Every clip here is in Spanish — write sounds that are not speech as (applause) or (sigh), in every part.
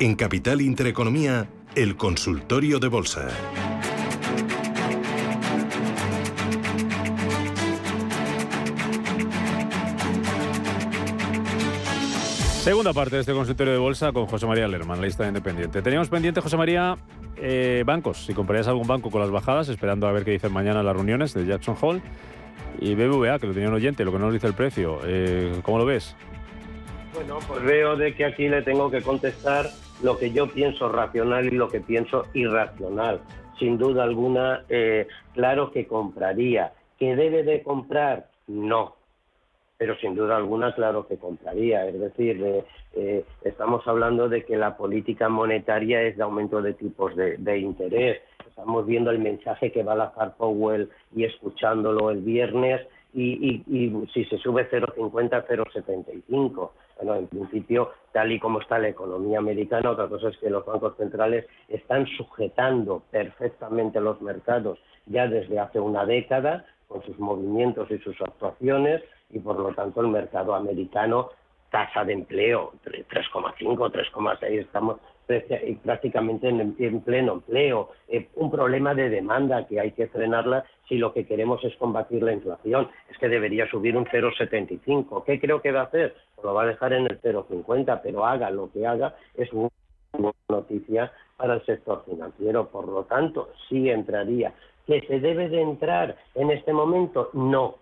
En Capital Intereconomía, el consultorio de bolsa. Segunda parte de este consultorio de bolsa con José María Lerman, lista independiente. Teníamos pendiente, José María, eh, bancos. Si comprarías algún banco con las bajadas, esperando a ver qué dicen mañana las reuniones de Jackson Hole. Y BBVA, que lo tenía un oyente, lo que no nos dice el precio. Eh, ¿Cómo lo ves? Bueno, pues veo de que aquí le tengo que contestar lo que yo pienso racional y lo que pienso irracional. Sin duda alguna, eh, claro que compraría. ¿Que debe de comprar? No. Pero sin duda alguna, claro que compraría. Es decir, eh, eh, estamos hablando de que la política monetaria es de aumento de tipos de, interés. Estamos viendo el mensaje que va a lanzar Powell y escuchándolo el viernes. Y, y si se sube 0,50, 0,75 bueno, en principio, tal y como está la economía americana, otra cosa es que los bancos centrales están sujetando perfectamente los mercados ya desde hace una década con sus movimientos y sus actuaciones y por lo tanto el mercado americano tasa de empleo 3,5, 3,6, estamos prácticamente en, pleno empleo, eh, un problema de demanda que hay que frenarla si lo que queremos es combatir la inflación. Es que debería subir un 0,75. ¿Qué creo que va a hacer? Pues lo va a dejar en el 0,50, pero haga lo que haga, es una noticia para el sector financiero. Por lo tanto, sí entraría. ¿Que se debe de entrar en este momento? No,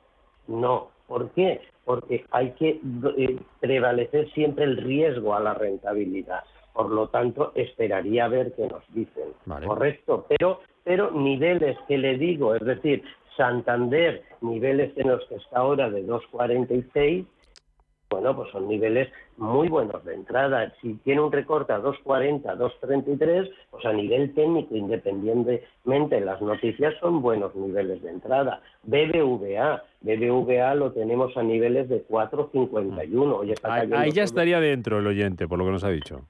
no. ¿Por qué? Porque hay que eh, prevalecer siempre el riesgo a la rentabilidad. Por lo tanto, esperaría ver qué nos dicen. Correcto, pero, pero niveles que le digo, es decir, Santander, niveles en los que está ahora de 2,46, bueno, pues son niveles muy buenos de entrada. Si tiene un recorte a 2,40, 2,33, pues a nivel técnico, independientemente las noticias, son buenos niveles de entrada. BBVA, BBVA lo tenemos a niveles de 4,51. Ahí, ahí ya estaría dentro el oyente, por lo que nos ha dicho.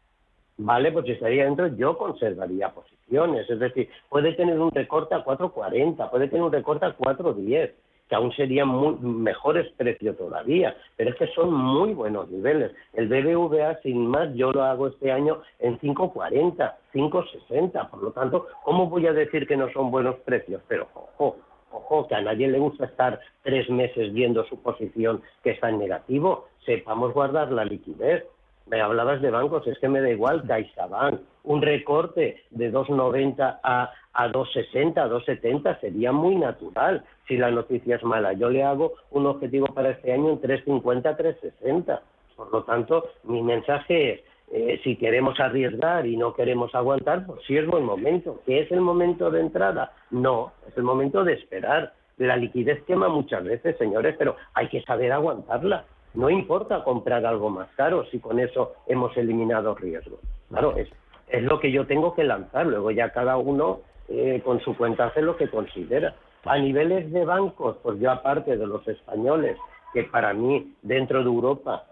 Vale, pues si estaría dentro, yo conservaría posiciones. Es decir, puede tener un recorte a 4.40, puede tener un recorte a 4.10, que aún serían muy, mejores precios todavía, pero es que son muy buenos niveles. El BBVA, sin más, yo lo hago este año en 5.40, 5.60. Por lo tanto, ¿cómo voy a decir que no son buenos precios? Pero, ojo, ojo, que a nadie le gusta estar tres meses viendo su posición que está en negativo. Sepamos guardar la liquidez me hablabas de bancos, es que me da igual, CaixaBank, un recorte de 2,90 a, a 2,60, 2,70 sería muy natural si la noticia es mala. Yo le hago un objetivo para este año en 3,50, 3,60. Por lo tanto, mi mensaje es, eh, si queremos arriesgar y no queremos aguantar, pues sí es buen momento. ¿Qué es el momento de entrada? No, es el momento de esperar. La liquidez quema muchas veces, señores, pero hay que saber aguantarla. No importa comprar algo más caro si con eso hemos eliminado riesgos. Claro, es, es lo que yo tengo que lanzar. Luego ya cada uno eh, con su cuenta hace lo que considera. A niveles de bancos, pues yo aparte de los españoles, que para mí dentro de Europa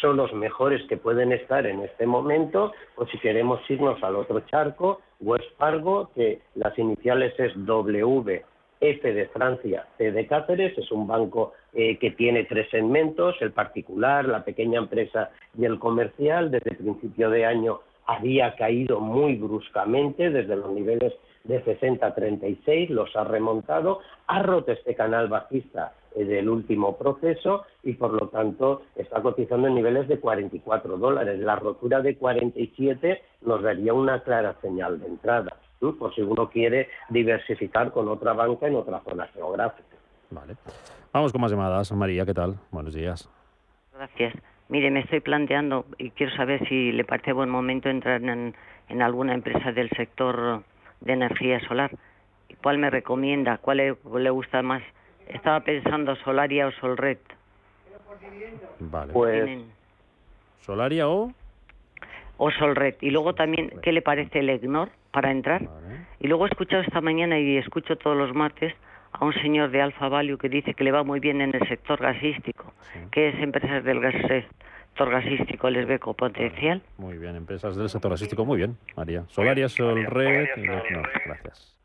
son los mejores que pueden estar en este momento, pues si queremos irnos al otro charco, West Fargo, que las iniciales es W F de Francia, C de Cáceres, es un banco eh, que tiene tres segmentos, el particular, la pequeña empresa y el comercial. Desde el principio de año había caído muy bruscamente desde los niveles de 60 a 36, los ha remontado, ha roto este canal bajista eh, del último proceso y por lo tanto está cotizando en niveles de 44 dólares. La rotura de 47 nos daría una clara señal de entrada, por si uno quiere diversificar con otra banca en otra zona geográfica. Vale. Vamos con más llamadas. María, ¿qué tal? Buenos días. Gracias. Mire, me estoy planteando y quiero saber si le parece buen momento entrar en, en alguna empresa del sector de energía solar. ¿Cuál me recomienda? ¿Cuál le, gusta más? Estaba pensando Solaria o Solred. Vale. Pues... ¿Solaria o...? O Solred. Y luego también, ¿qué le parece el EGNOR para entrar? Y luego he escuchado esta mañana y escucho todos los martes a un señor de Alfa Value que dice que le va muy bien en el sector gasístico, que es empresas del gas sector gasístico les ve con potencial. Muy bien, empresas del sector gasístico, muy bien, María. Solaria, Solred, gracias.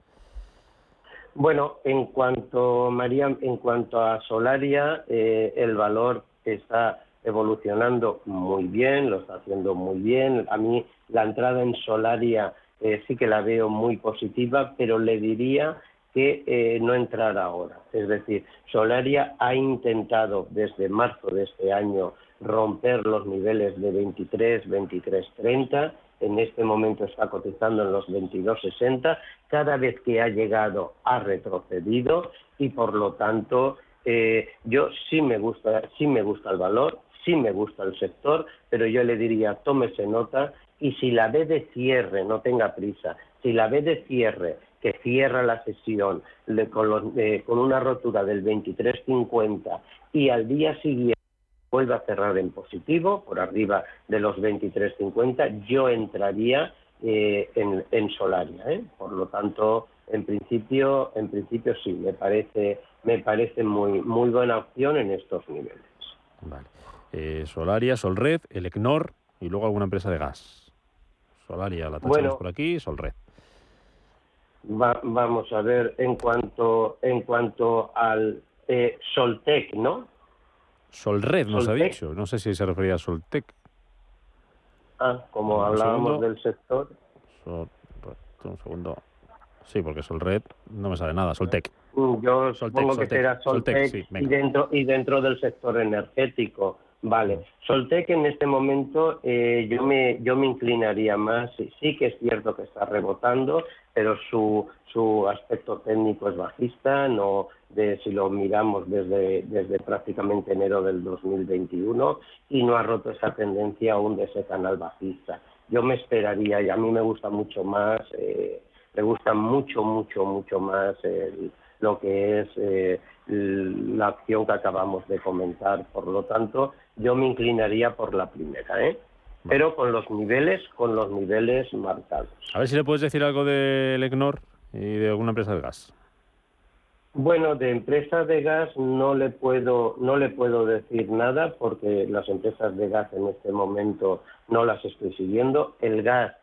Bueno, en cuanto María, en cuanto a Solaria, eh, el valor está evolucionando muy bien, lo está haciendo muy bien. A mí la entrada en Solaria eh, sí que la veo muy positiva, pero le diría que eh, no entrar ahora. Es decir, Solaria ha intentado desde marzo de este año romper los niveles de 23, 23, 30 en este momento está cotizando en los 22.60, cada vez que ha llegado ha retrocedido y por lo tanto eh, yo sí me gusta, sí me gusta el valor, sí me gusta el sector, pero yo le diría tómese nota y si la ve de cierre, no tenga prisa, si la ve de cierre que cierra la sesión con, eh, con una rotura del 23.50 y al día siguiente vuelve a cerrar en positivo, por arriba de los 23.50, yo entraría eh, en, Solaria. ¿eh? Por lo tanto, en principio, en principio sí, me parece, me parece muy, muy buena opción en estos niveles. Vale. Eh, Solaria, Solred, Elecnor y luego alguna empresa de gas. Solaria la tachamos por aquí, Solred. Vamos a ver en cuanto en cuanto al Soltec, ¿no? Solred nos ha dicho. No sé si se refería a Soltec. Ah, como hablábamos del sector. un segundo. Sí, porque Solred no me sale nada. Soltec. Yo supongo que será Soltec, y, dentro, y dentro del sector energético. Vale. Soltec en este momento eh, yo me yo me inclinaría más. Sí, que es cierto que está rebotando, pero su su aspecto técnico es bajista. No de si lo miramos desde desde prácticamente enero del 2021 y no ha roto esa tendencia aún de ese canal bajista. Yo me esperaría y a mí me gusta mucho más. Eh, me gusta mucho mucho mucho más lo que es eh, la acción que acabamos de comentar. Por lo tanto, yo me inclinaría por la primera, ¿eh? Pero con los niveles, con los niveles marcados. A ver si le puedes decir algo del EGNOR y de alguna empresa de gas. Bueno, de empresas de gas no le puedo no le puedo decir nada porque las empresas de gas en este momento no las estoy siguiendo. El gas,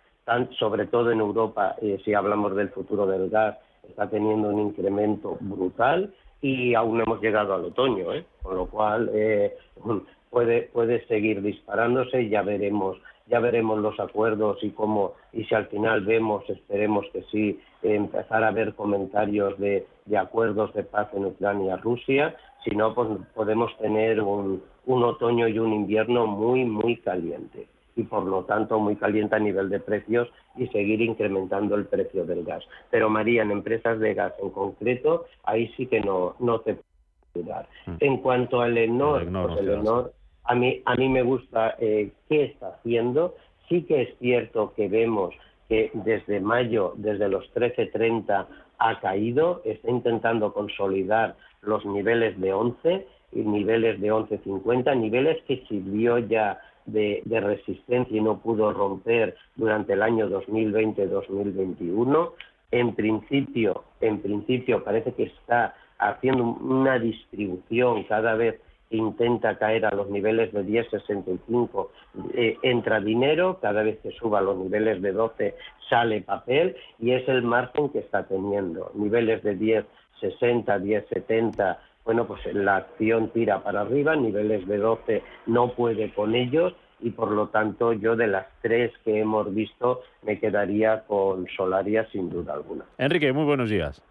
sobre todo en Europa, eh, si hablamos del futuro del gas, está teniendo un incremento brutal y aún no hemos llegado al otoño, ¿eh? con lo cual eh, (laughs) puede, puede seguir disparándose ya veremos ya veremos los acuerdos y cómo y si al final vemos esperemos que sí empezar a ver comentarios de, de acuerdos de paz en Ucrania Rusia si no pues podemos tener un, un otoño y un invierno muy muy caliente y por lo tanto muy caliente a nivel de precios y seguir incrementando el precio del gas. Pero María, en empresas de gas en concreto, ahí sí que no, no te puedo ayudar. Mm. En cuanto al Enor, pues el Enor, a mí, a mí me gusta eh, qué está haciendo. Sí que es cierto que vemos que desde mayo, desde los 13.30, ha caído, está intentando consolidar los niveles de 11 y niveles de 11.50, niveles que sirvió ya de, resistencia y no pudo romper durante el año 2020-2021. En principio, en principio parece que está haciendo una distribución cada vez intenta caer a los niveles de 10,65 eh, entra dinero, cada vez que suba a los niveles de 12 sale papel y es el margen que está teniendo. Niveles de 10,60, 10,70 bueno, pues la acción tira para arriba, niveles de 12 no puede con ellos y por lo tanto yo de las tres que hemos visto me quedaría con Solaria sin duda alguna. Enrique, muy buenos días.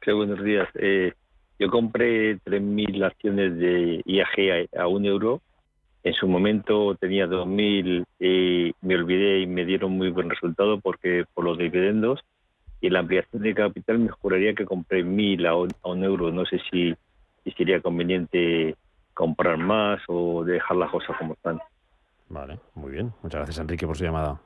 Qué buenos días. Eh, Yo compré 3.000 acciones de IAG a, a un euro. En su momento tenía 2.000 y me olvidé y me dieron muy buen resultado porque por los dividendos y la ampliación de capital me juraría que compré 1.000 a un, a un euro. No sé si, si sería conveniente comprar más o dejar las cosas como están. Vale, muy bien. Muchas gracias, Enrique, por su llamada.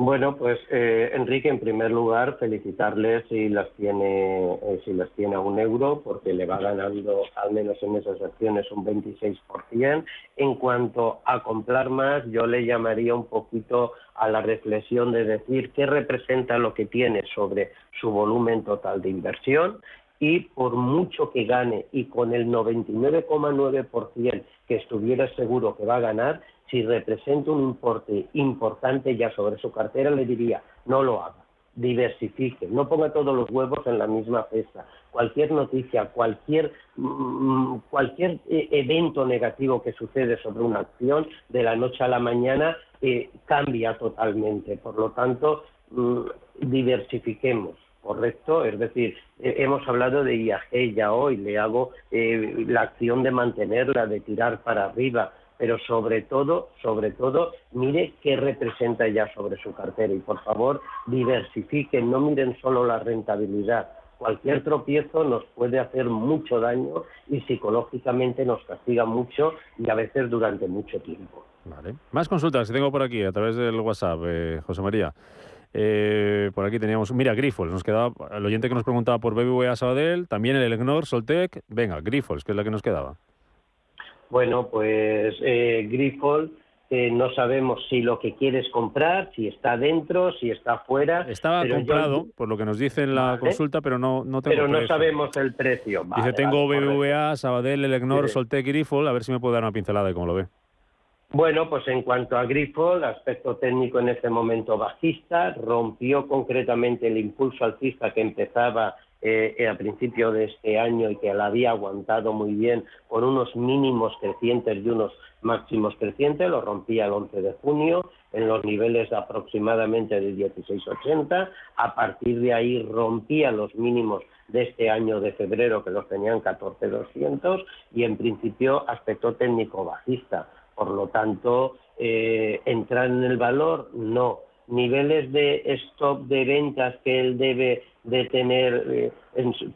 Bueno, pues eh, Enrique, en primer lugar, felicitarle si las tiene eh, si las tiene a un euro, porque le va ganando al menos en esas acciones un 26%. En cuanto a comprar más, yo le llamaría un poquito a la reflexión de decir qué representa lo que tiene sobre su volumen total de inversión y por mucho que gane y con el 99,9% que estuviera seguro que va a ganar, si representa un importe importante ya sobre su cartera, le diría, no lo haga, diversifique, no ponga todos los huevos en la misma cesta. Cualquier noticia, cualquier, mm, cualquier eh, evento negativo que sucede sobre una acción, de la noche a la mañana, eh, cambia totalmente. Por lo tanto, mm, diversifiquemos. ¿correcto? Es decir, eh, hemos hablado de IAG ya hoy, le hago la acción de mantenerla, de tirar para arriba, pero sobre todo, sobre todo, mire qué representa ya sobre su cartera y por favor diversifiquen, no miren solo la rentabilidad. Cualquier tropiezo nos puede hacer mucho daño y psicológicamente nos castiga mucho y a veces durante mucho tiempo. Vale. Más consultas que tengo por aquí a través del WhatsApp, eh, José María. Eh, por aquí teníamos, mira, Grifols, nos quedaba, el oyente que nos preguntaba por BBVA Sabadell, también el Elecnor, Soltec, venga, Grifols, que es la que nos quedaba. Bueno, pues eh, Grifols, eh, no sabemos si lo que quieres comprar, si está dentro, si está fuera. Estaba comprado, yo- por lo que nos dice en la consulta, pero no, no tengo pero no precio. sabemos el precio. Dice, tengo vale. BBVA, Sabadell, Elecnor, Sí. Soltec y Grifol, a ver si me puede dar una pincelada de cómo lo ve. Bueno, pues en cuanto a Grifo, el aspecto técnico en este momento bajista, rompió concretamente el impulso alcista que empezaba eh, a principio de este año y que la había aguantado muy bien con unos mínimos crecientes y unos máximos crecientes, lo rompía el 11 de junio en los niveles aproximadamente de 16,80, a partir de ahí rompía los mínimos de este año de febrero que los tenían 14,200 y en principio aspecto técnico bajista. Por lo tanto, eh, entrar en el valor, no. Niveles de stop de ventas que él debe de tener, eh,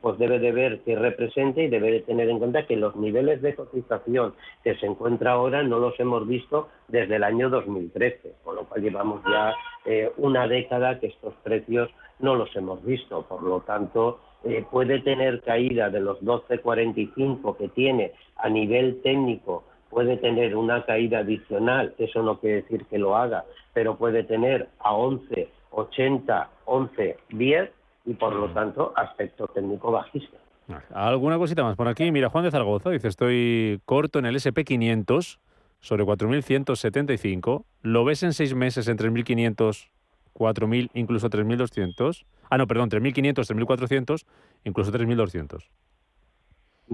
pues debe de ver que represente y debe de tener en cuenta que los niveles de cotización que se encuentra ahora no los hemos visto desde el año 2013, con lo cual llevamos ya eh, una década que estos precios no los hemos visto. Por lo tanto, eh, puede tener caída de los 12,45 que tiene a nivel técnico puede tener una caída adicional, eso no quiere decir que lo haga, pero puede tener a 11, 80, 11, 10 y por lo tanto aspecto técnico bajista. ¿Alguna cosita más por aquí? Mira, Juan de Zaragoza dice, estoy corto en el SP500 sobre 4.175. ¿Lo ves en seis meses en 3.500, 4.000, incluso 3.200? Ah, no, perdón, 3.500, 3.400, incluso 3.200.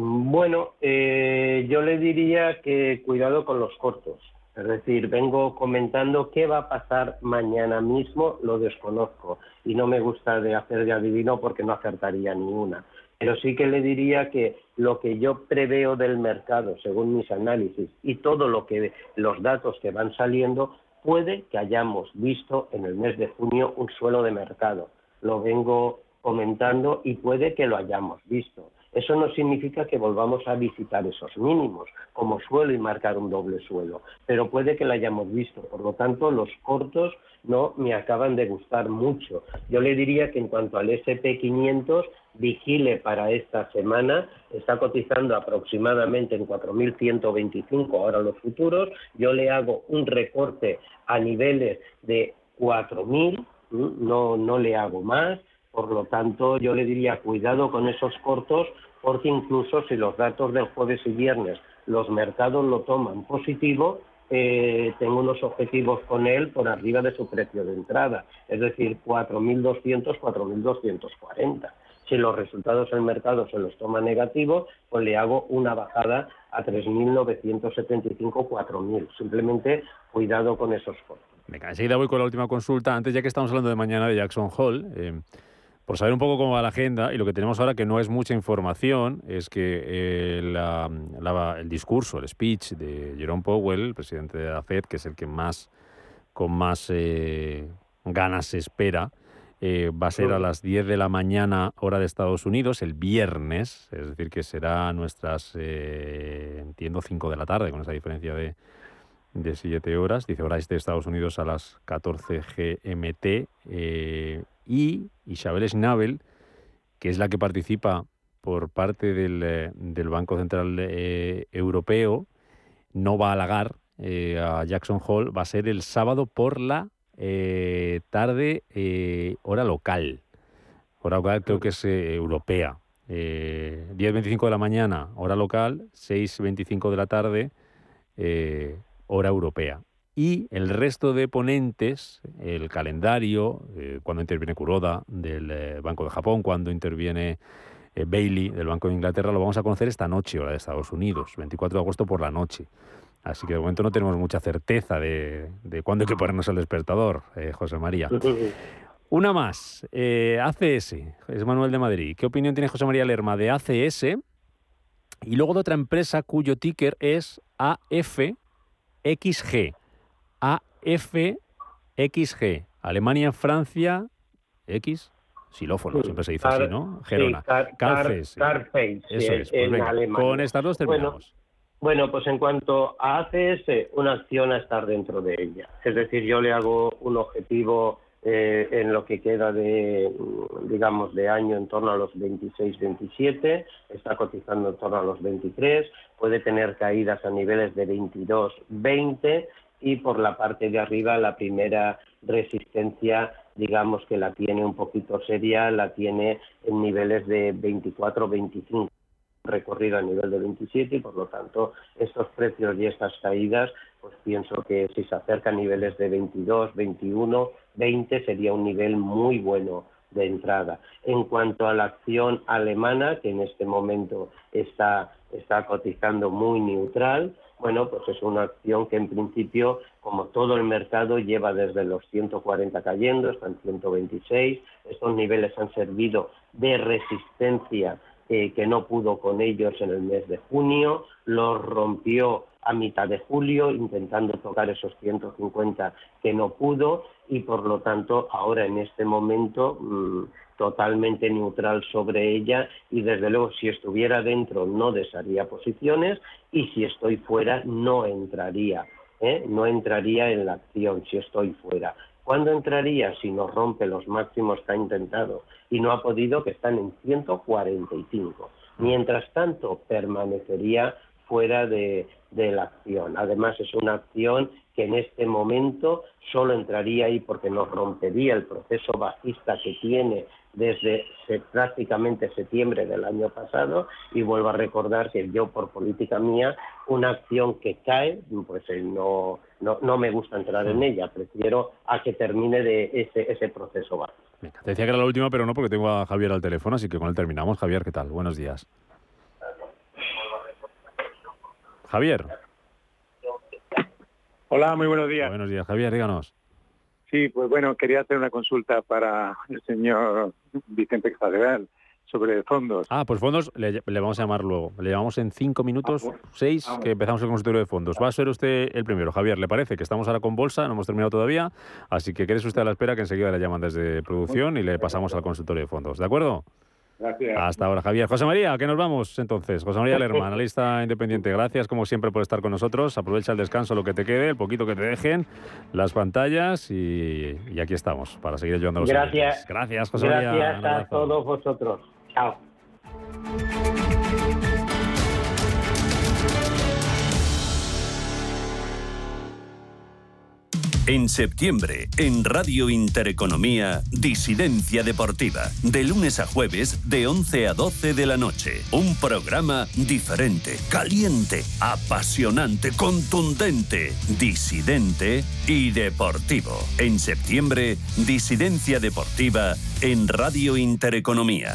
Bueno, eh, yo le diría que cuidado con los cortos. Es decir, vengo comentando qué va a pasar mañana mismo, lo desconozco. Y no me gusta de hacer de adivino porque no acertaría ni una. Pero sí que le diría que lo que yo preveo del mercado, según mis análisis, y todo lo que los datos que van saliendo, puede que hayamos visto en el mes de junio un suelo de mercado. Lo vengo comentando y puede que lo hayamos visto. Eso no significa que volvamos a visitar esos mínimos como suelo y marcar un doble suelo, pero puede que lo hayamos visto. Por lo tanto, los cortos no me acaban de gustar mucho. Yo le diría que en cuanto al SP500, vigile para esta semana, está cotizando aproximadamente en 4.125 ahora los futuros, yo le hago un recorte a niveles de 4.000, ¿m? no, no le hago más, por lo tanto, yo le diría cuidado con esos cortos, porque incluso si los datos del jueves y viernes los mercados lo toman positivo, eh, tengo unos objetivos con él por arriba de su precio de entrada, es decir, 4.200, 4.240. Si los resultados del mercado se los toma negativos, pues le hago una bajada a 3.975, 4.000. Simplemente cuidado con esos cortos. Venga, enseguida voy con la última consulta. Antes, ya que estamos hablando de mañana de Jackson Hall, por saber un poco cómo va la agenda, y lo que tenemos ahora, que no es mucha información, es que eh, el discurso, el speech de Jerome Powell, el presidente de la Fed, que es el que más con más eh, ganas se espera, eh, va a ser a las 10 de la mañana, hora de Estados Unidos, el viernes, es decir, que será nuestras, entiendo, 5 de la tarde, con esa diferencia de, de 7 horas. Dice hora este de Estados Unidos a las 14 GMT y Isabel Schnabel, que es la que participa por parte del, eh, Banco Central eh, Europeo, no va a halagar eh, a Jackson Hall, va a ser el sábado por la tarde, hora local. Hora local creo que es europea. 10.25 de la mañana, hora local, 6.25 de la tarde, hora europea y el resto de ponentes, el calendario, eh, cuando interviene Kuroda del eh, Banco de Japón, cuando interviene eh, Bailey del Banco de Inglaterra, lo vamos a conocer esta noche, hora de Estados Unidos, 24 de agosto por la noche. Así que de momento no tenemos mucha certeza de, de cuándo hay que ponernos el despertador, José María. (laughs) Una más, ACS, es Manuel de Madrid. ¿Qué opinión tiene José María Lerma de ACS? Y luego de otra empresa cuyo ticker es AFXG. AFXG. Alemania, Francia, X, xilófono, siempre se dice así, ¿no? Gerona. Carface. Eso es. Pues con estas dos terminamos. Bueno, pues en cuanto a ACS, una acción a estar dentro de ella. Es decir, yo le hago un objetivo eh, en lo que queda de, digamos, de año en torno a los 26, 27, está cotizando en torno a los 23, puede tener caídas a niveles de 22, 20 y por la parte de arriba la primera resistencia digamos que la tiene un poquito seria, la tiene en niveles de 24-25 recorrido a nivel de 27 y por lo tanto estos precios y estas caídas pues pienso que si se acerca a niveles de 22, 21, 20 sería un nivel muy bueno de entrada. En cuanto a la acción alemana, que en este momento está, está cotizando muy neutral, bueno, pues es una acción que en principio, como todo el mercado, lleva desde los 140 cayendo, en 126. Estos niveles han servido de resistencia eh, que no pudo con ellos en el mes de junio, los rompió a mitad de julio, intentando tocar esos 150 que no pudo y por lo tanto ahora en este momento mm, totalmente neutral sobre ella y desde luego si estuviera dentro no desharía posiciones y si estoy fuera no entraría, ¿eh? no entraría en la acción si estoy fuera. ¿Cuándo entraría? Si nos rompe los máximos que ha intentado y no ha podido, que están en 145. Mientras tanto, permanecería fuera de, de la acción. Además, es una acción que en este momento solo entraría ahí porque nos rompería el proceso bajista que tiene desde prácticamente septiembre del año pasado y vuelvo a recordar que yo por política mía una acción que cae pues eh, no, no, me gusta entrar en ella prefiero a que termine de ese, ese proceso bajista. te decía que era la última pero no porque tengo a Javier al teléfono así que con él terminamos Javier qué tal buenos días Javier Hola, muy buenos días. Buenos días, Javier, díganos. Sí, pues bueno, quería hacer una consulta para el señor Vicente Casadevall sobre fondos. Ah, pues fondos le, vamos a llamar luego. Le llamamos en cinco minutos, ah, seis, ah, que empezamos el consultorio de fondos. Va a ser usted el primero, Javier, ¿le parece? Que estamos ahora con bolsa, no hemos terminado todavía, así que quédese usted a la espera que enseguida le llaman desde producción y le pasamos al consultorio de fondos. ¿De acuerdo? Hasta ahora, Javier. José María, que nos vamos entonces. José María Lerma, (laughs) analista independiente. Gracias, como siempre, por estar con nosotros. Aprovecha el descanso, lo que te quede, el poquito que te dejen, las pantallas y, aquí estamos para seguir ayudando a los Gracias. Gracias, José María. Gracias a todos vosotros. Chao. En septiembre, en Radio Intereconomía, Disidencia Deportiva. De lunes a jueves, de 11 a 12 de la noche. Un programa diferente, caliente, apasionante, contundente, disidente y deportivo. En septiembre, Disidencia Deportiva en Radio Intereconomía.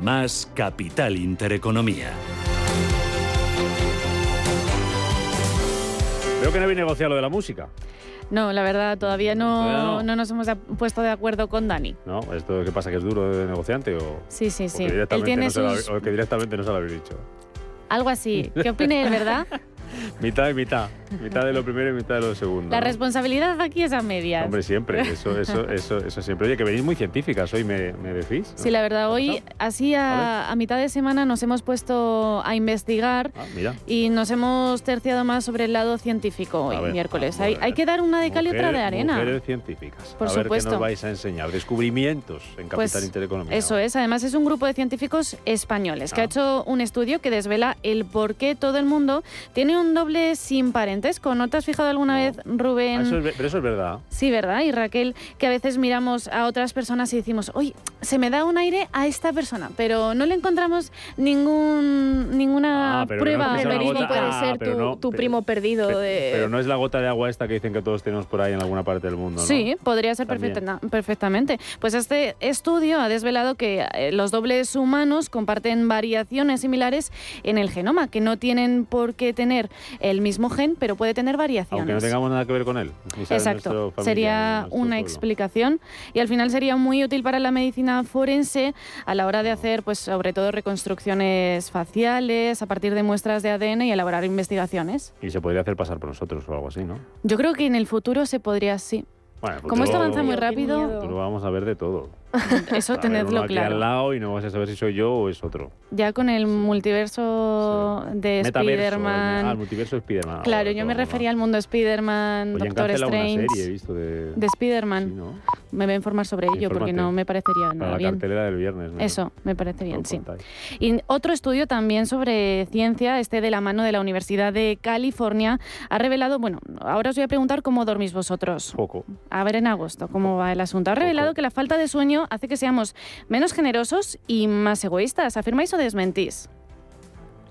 Más Capital Intereconomía. Veo que no habéis negociado lo de la música. No, la verdad, todavía no, Todavía no. no nos hemos puesto de acuerdo con Dani. ¿No? ¿Esto qué pasa? ¿Que es duro de negociante o, Sí, sí, o sí. que, Él directamente tiene no se lo sus... hab- o que directamente no se lo habéis dicho? Algo así. ¿Qué opina él, verdad? (laughs) (laughs) Mitad y mitad. Mitad de lo primero y mitad de lo segundo. La responsabilidad aquí es a medias. Hombre, siempre. (laughs) Eso, eso, eso, eso siempre. Oye, que venís muy científicas hoy, ¿me, me decís? ¿no? Sí, la verdad, hoy, así a, a mitad de semana, nos hemos puesto a investigar Ah, mira. y nos hemos terciado más sobre el lado científico hoy, ver, miércoles. Hay, que dar una de cal y otra de arena. Mujeres científicas. Por a ver supuesto. qué nos vais a enseñar. Descubrimientos en Capital Pues Intereconomía. Eso es, además es un grupo de científicos españoles que ha hecho un estudio que desvela el por qué todo el mundo tiene un doble sin parentesco. ¿No te has fijado alguna vez, Rubén? Ah, eso es pero eso es verdad. Sí, ¿verdad? Y Raquel, que a veces miramos a otras personas y decimos, oye, se me da un aire a esta persona, pero no le encontramos ningún, ninguna Ah, pero prueba no verídica. gota- ah, pero no, pero- perdido Pe- Pero no es la gota de agua esta que dicen que todos tenemos por ahí en alguna parte del mundo, ¿no? Sí, podría ser perfecta- perfectamente. Pues este estudio ha desvelado que eh, los dobles humanos comparten variaciones similares en el genoma, que no tienen por qué tener el mismo gen, pero puede tener variaciones. Aunque no tengamos nada que ver con él. Exacto, familia, sería una pueblo. explicación y al final sería muy útil para la medicina forense a la hora de hacer, pues sobre todo reconstrucciones faciales a partir de muestras de ADN y elaborar investigaciones. Y se podría hacer pasar por nosotros o algo así, ¿no? Yo creo que en el futuro se podría, sí. Bueno, Como esto avanza muy rápido, Lo vamos a ver de todo. (laughs) eso tenedlo aquí claro. al lado y no vas a saber si soy yo o es otro. Ya con el multiverso de Metaverso, Spider-Man. Ah, el multiverso de Spider-Man. Claro, yo me refería al mundo Spider-Man, Doctor Cancela una Strange. serie he visto de... De Spider-Man. Sí, ¿no? Me voy a informar sobre ello porque infórmate. no me parecería Para nada la bien. cartelera del viernes. ¿no? Eso, me parece bien, Lo sí. contáis. Y otro estudio también sobre ciencia, este de la mano de la Universidad de California, ha revelado, bueno, ahora os voy a preguntar cómo dormís vosotros. Poco. A ver en agosto cómo va el asunto. Ha revelado que la falta de sueño hace que seamos menos generosos y más egoístas. ¿Afirmáis o desmentís?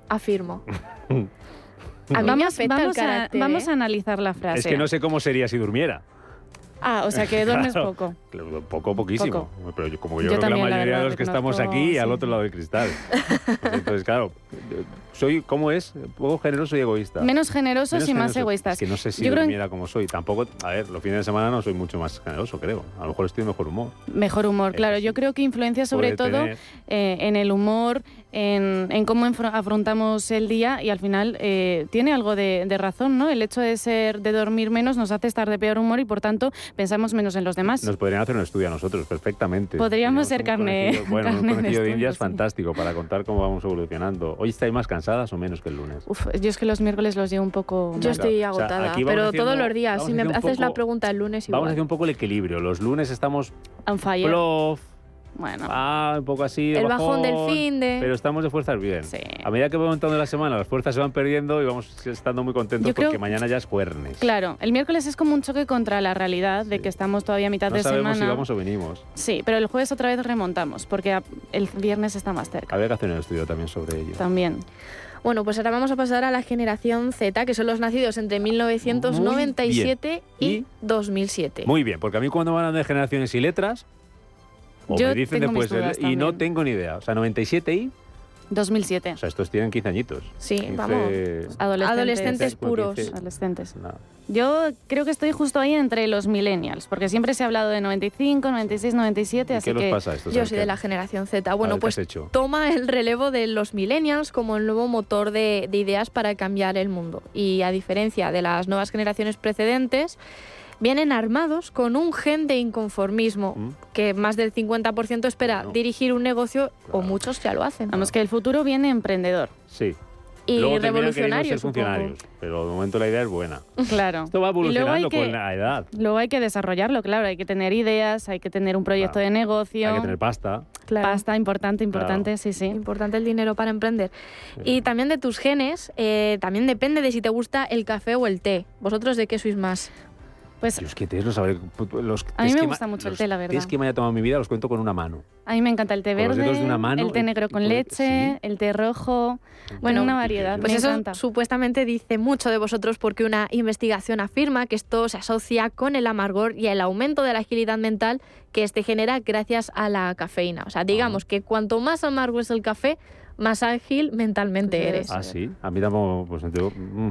Afirmo. (laughs) A mí me afecta el vamos, a, vamos ¿eh? a analizar la frase. Es que no sé cómo sería si durmiera. Ah, o sea que (laughs) duermes Claro. poco. Poco, poquísimo. Pero yo- como yo, Yo creo que la también, la mayoría de los que que estamos aquí al sí. otro lado del cristal. Pues (laughs) entonces, claro, soy, ¿cómo es? Poco generoso y egoísta. Menos generosos Menos y más generoso. egoístas. Es que no sé si Yo creo durmiera como soy. Tampoco, a ver, los fines de semana no soy mucho más generoso, creo. A lo mejor estoy de mejor humor. Mejor humor, claro. Yo creo que influencia sobre todo tener. eh, en el humor, en, en cómo afrontamos el día y al final eh, tiene algo de, de razón, ¿no? El hecho de ser, de dormir menos nos hace estar de peor humor y por tanto pensamos menos en los demás. Nos podrían hacer un estudio a nosotros perfectamente. Podríamos ser carne- Bueno, un carne de conejillo de estudio, indias sí. fantástico para contar cómo vamos evolucionando. ¿Hoy estáis más cansadas o menos que el lunes? Uf, yo es que los miércoles los llevo un poco... Yo mal. estoy O sea, agotada, pero haciendo- todos los días. Si me haces la pregunta el lunes igual. Vamos a hacer un poco el equilibrio. Los lunes estamos On fire. plof, Bueno. Ah, un poco así. de El bajón del fin de- Pero estamos de fuerzas bien. Sí. A medida que va aumentando la semana, las fuerzas se van perdiendo y vamos estando muy contentos Yo creo- porque mañana ya es jueves. Claro, el miércoles es como un choque contra la realidad de que estamos todavía a mitad No de sabemos semana. si vamos o venimos. Sí, pero el jueves otra vez remontamos, porque el viernes está más cerca. Habría que hacer un estudio también sobre ello. También. Bueno, pues ahora vamos a pasar a la generación Z, que son los nacidos entre 1997 Muy y bien. 2007. Muy bien, porque a mí cuando me hablan de generaciones y letras, o Yo me dicen tengo mis después, el- y no tengo ni idea. O sea, 97 y, 2007. o sea, estos tienen 15 añitos. Sí, 15 vamos. Adolescentes. Adolescentes puros. 15. Adolescentes. No. Yo creo que estoy justo ahí entre los millennials, porque siempre se ha hablado de 95, 96, 97, ¿Y así qué que pasa a estos? Yo soy ¿qué- de la generación Z. Bueno, ver, ¿qué pues hecho? toma el relevo de los millennials como el nuevo motor de, de ideas para cambiar el mundo. Y a diferencia de las nuevas generaciones precedentes, vienen armados con un gen de inconformismo, ¿Mm? que más del 50% espera Bueno. dirigir un negocio, o Claro. muchos ya lo hacen. vamos que el futuro viene emprendedor. Sí. Y Luego supongo. funcionarios, pero de momento la idea es buena. Claro. Esto va evolucionando que- con la edad. Luego hay que desarrollarlo, claro, hay que tener ideas, hay que tener un proyecto Claro. de negocio. Hay que tener pasta. Claro. Pasta, importante, importante, sí, sí. Importante el dinero para emprender. Y también de tus genes, eh, también depende de si te gusta el café o el té. ¿Vosotros de qué sois más? Pues Yo es que tés no sabré. Los A mí me gusta mucho el los té, la verdad. tés que me haya tomado en mi vida los cuento con una mano. a mí me encanta el té Con los verde, dedos de una mano el té negro con con- leche, sí. el té rojo. Bueno, una variedad, Pues me eso encanta. supuestamente dice mucho de vosotros porque una investigación afirma que esto se asocia con el amargor y el aumento de la agilidad mental que este genera gracias a la cafeína. O sea, digamos que cuanto más amargo es el café, más ágil mentalmente Pues eres. Ah, sí. A mí tampoco. Pues entonces, mm.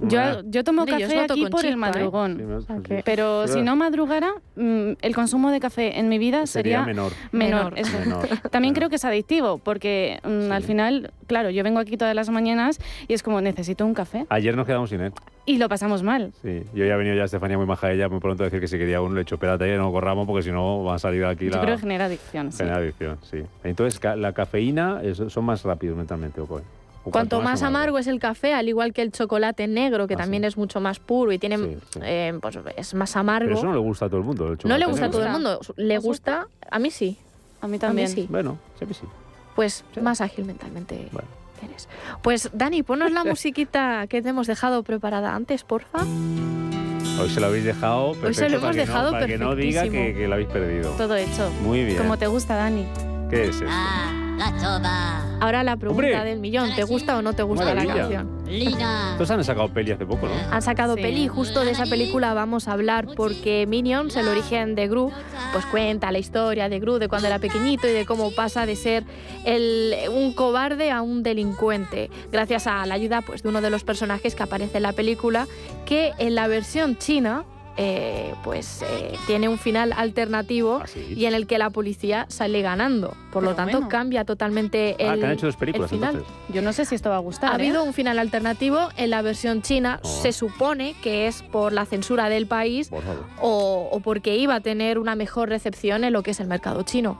Yo, yo tomo yo café aquí por el ¿eh? madrugón. Sí, sea sí. que- Pero Sí. si no madrugara, mm, el consumo de café en mi vida Sería sería, menor. menor. Menor. eso. Menor. (laughs) También Menor. creo que es adictivo, porque mm, al Sí. final, claro, yo vengo aquí todas las mañanas y es como necesito un café Ayer nos quedamos sin él. y lo pasamos mal. Sí, yo ya he venido ya Estefanía muy maja ella muy pronto a decir que si quería uno le he dicho, espérate, no corramos porque si no va a salir aquí Yo la creo que genera adicción. sí. genera adicción, sí. Entonces, la cafeína es- son más rápidos mentalmente, ¿o qué? ¿O Cuanto más amargo es el café, al igual que el chocolate negro, que Ah, también sí. es mucho más puro y tiene, Sí, sí. eh, pues es más Pero amargo. eso no le gusta a todo el mundo. el no le gusta a todo el mundo. Le ¿Os gusta, a mí sí. A mí A también. mí sí. Bueno, sí, sí. Pues Sí. más ágil mentalmente Bueno. eres. Pues Dani, ponos la (laughs) musiquita que te hemos dejado preparada antes, porfa. Hoy se lo habéis dejado perfecto se lo hemos para que no- dejado para que no diga que, que lo habéis perdido. Todo hecho. Muy bien. Como te gusta, Dani. ¿Qué es esto? Ahora la pregunta ¡Hombre! del millón, ¿te gusta o no te gusta la canción? Estos han sacado peli hace poco, ¿no? Han sacado Sí. peli y justo de esa película vamos a hablar porque Minions, el origen de Gru, pues cuenta la historia de Gru de cuando era pequeñito y de cómo pasa de ser el- un cobarde a un delincuente, gracias a la ayuda pues, de uno de los personajes que aparece en la película, que en la versión china eh, pues eh, tiene un final alternativo Ah, sí. y en el que la policía sale ganando. Por lo tanto, bueno. cambia totalmente el, ah, que han hecho dos el películas final. entonces. Yo no sé si esto va a gustar. Ha ¿eh? habido un final alternativo en la versión china. Oh. Se supone que es por la censura del país o, o porque iba a tener una mejor recepción en lo que es el mercado chino.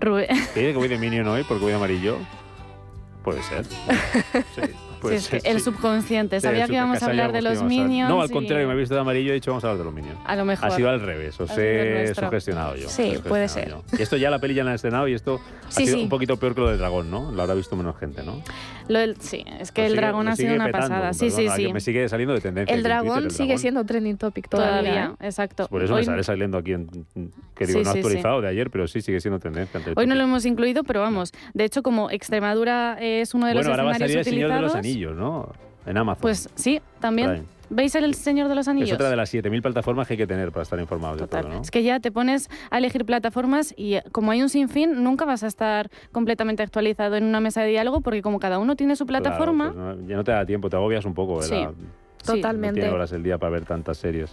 Rubén- ¿Te dice que voy de Minion hoy porque voy de amarillo? Puede ser. (laughs) Sí, puede Sí, es que ser, el subconsciente. Sabía el que íbamos a hablar de los Minions. No, al contrario, me he visto de amarillo y he dicho vamos a hablar de los Minions. A lo mejor. Ha sido al revés, os he sugestionado yo. Sí, puede yo. Y esto ya la peli ya la han estrenado y esto Sí, ha sido un poquito peor que lo del dragón, ¿no? Lo habrá visto menos gente, ¿no? Lo del- sí, es que el sigue- dragón ha sido una petando, pasada. Sí, sí, perdona, sí. Me sigue saliendo de tendencia. El en Twitter, dragón el sigue dragón. siendo trending topic todavía. Todavía, ¿eh? exacto. Por eso Hoy- me sale saliendo aquí, en, que digo, Sí, no sí, actualizado de ayer, pero sí sigue siendo tendencia. Hoy no lo hemos incluido, pero vamos. De hecho, como Extremadura es uno de Bueno, los ahora va a escenarios salir El Señor de los utilizados, Anillos, ¿no? En Amazon. pues sí, también. ¿Veis el Señor de los Anillos? Es otra de las 7.000 plataformas que hay que tener para estar informados Total. de todo, ¿no? Es que ya te pones a elegir plataformas y eh, como hay un sinfín, nunca vas a estar completamente actualizado en una mesa de diálogo porque como cada uno tiene su Claro, plataforma, pues no- ya no te da tiempo, te agobias un poco. ¿verdad? sí. No Totalmente. tiene horas el día para ver tantas series.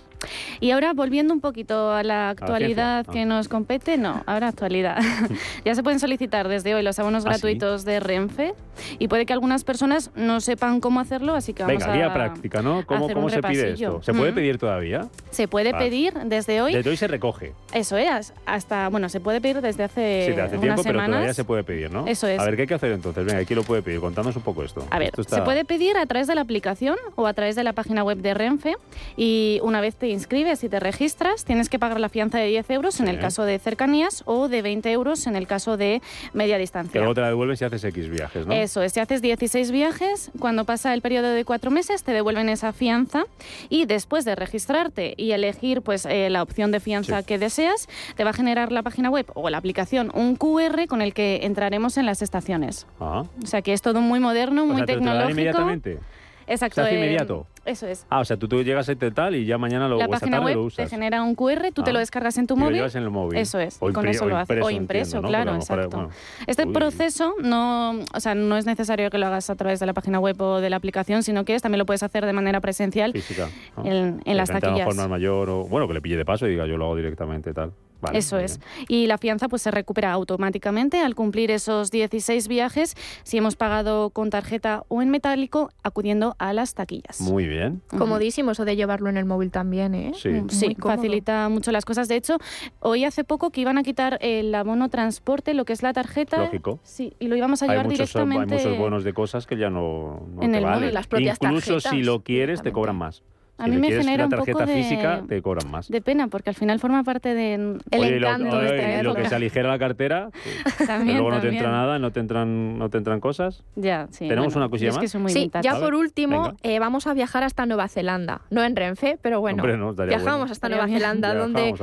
Y ahora volviendo un poquito a la actualidad ciencia, que ah. nos compete, no, ahora actualidad. (laughs) ya se pueden solicitar desde hoy los abonos ¿Ah, sí? gratuitos de Renfe y puede que algunas personas no sepan cómo hacerlo, así que vamos Venga, a guía práctica, ¿no? ¿Cómo, cómo se pide repasillo. esto? ¿Se puede Mm. pedir todavía? Se puede Vale. pedir desde hoy. Desde hoy se recoge. Eso es, hasta bueno, se puede pedir desde hace, sí, de hace unas tiempo, pero semanas. todavía se puede pedir, ¿no? Eso es. A ver, ¿qué hay que hacer entonces? Venga, ¿quién lo puede pedir? Contadnos un poco esto. A ver, Esto se está- puede pedir a través de la aplicación o a través de la página página web de Renfe y una vez te inscribes y te registras, tienes que pagar la fianza de 10 euros en el caso de cercanías o de 20 euros en el caso de media distancia. Que luego te la devuelven si haces X viajes, ¿no? Eso es, si haces 16 viajes, cuando pasa el periodo de cuatro meses te devuelven esa fianza y después de registrarte y elegir pues eh, la opción de fianza que deseas, te va a generar la página web o la aplicación un QR con el que entraremos en las estaciones. Ah. O sea que es todo muy moderno, O muy sea, te lo dan tecnológico. inmediatamente. Exacto. Se hace eh, inmediato. Eso es. Ah, o sea, tú, tú llegas a este tal y ya mañana lo la o esta página tarde web lo te usas. genera un QR, tú te Ah. lo descargas en tu Y lo móvil. llevas en el móvil. Eso es, O y con eso o lo haces. O impreso, entiendo, ¿no? claro, lo mejor, exacto. bueno, Este uy. proceso no, o sea, no es necesario que lo hagas a través de la página web o de la aplicación, sino que también lo puedes hacer de manera presencial Física. ¿no? en, en De las lo taquillas. más mayor o bueno que le pille de paso y diga yo lo hago directamente tal. Vale, Eso es. Y la fianza pues se recupera automáticamente al cumplir esos 16 viajes si hemos pagado con tarjeta o en metálico acudiendo a las taquillas. Muy bien. Comodísimo eso de llevarlo en el móvil también, ¿eh? Sí. Mm, Sí, facilita mucho las cosas. De hecho, hoy hace poco que iban a quitar el abono transporte, lo que es la tarjeta. Lógico. Sí, y lo íbamos a Hay llevar muchos, hay directamente. muchos bonos de cosas que ya no, no En te el móvil, valen. las propias Incluso si lo quieres te cobran más. A si mí me genera una un poco tarjeta de- física te cobran más. De pena, porque al final forma parte de El Oye, y lo- encanto oye, de y lo que se aligera la cartera, que (laughs) también. luego no te entra nada, no te entran, no te entran cosas. Ya, sí. ¿Tenemos bueno, una cosilla es que más? soy muy Sí, vintage. ya por último, eh, vamos a viajar hasta Nueva Zelanda. No en Renfe, pero bueno. Hombre, no, viajamos bueno. hasta Nueva. Zelanda, donde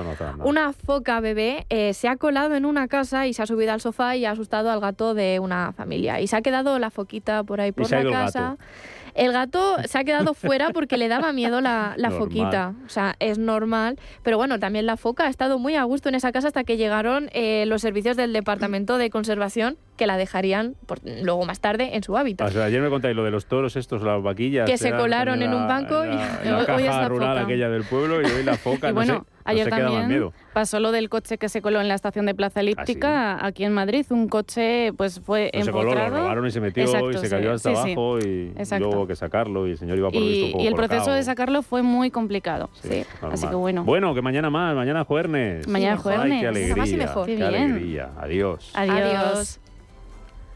una foca bebé eh, se ha colado en una casa y se ha subido al sofá y ha asustado al gato de una familia. Y se ha quedado la foquita por ahí por se ha la casa. El gato se ha quedado fuera porque le daba miedo la, foquita. O sea, es normal. Pero bueno, también la foca ha estado muy a gusto en esa casa hasta que llegaron eh, los servicios del Departamento de Conservación que la dejarían por- luego más tarde en su hábitat. O sea, ayer me contáis lo de los toros estos, las vaquillas. Que se eran colaron en un la- banco en la, y en la hoy caja es la rural foca. aquella del pueblo y hoy la foca, (laughs) Y no bueno, no ayer sé qué da más también miedo. pasó lo del coche que se coló en la estación de Plaza Elíptica aquí en Madrid. Un coche pues fue No se coló, lo robaron y se metió Exacto, y se sí, cayó hasta sí, sí. abajo y Exacto. luego hubo que sacarlo y el señor iba por visto un Y, poco y el proceso de sacarlo fue muy complicado. Sí. Así que bueno. Bueno, que mañana más, mañana jueves. Mañana Ay, jueves. qué alegría. Más y mejor. Qué Qué bien. alegría. Adiós. Adiós.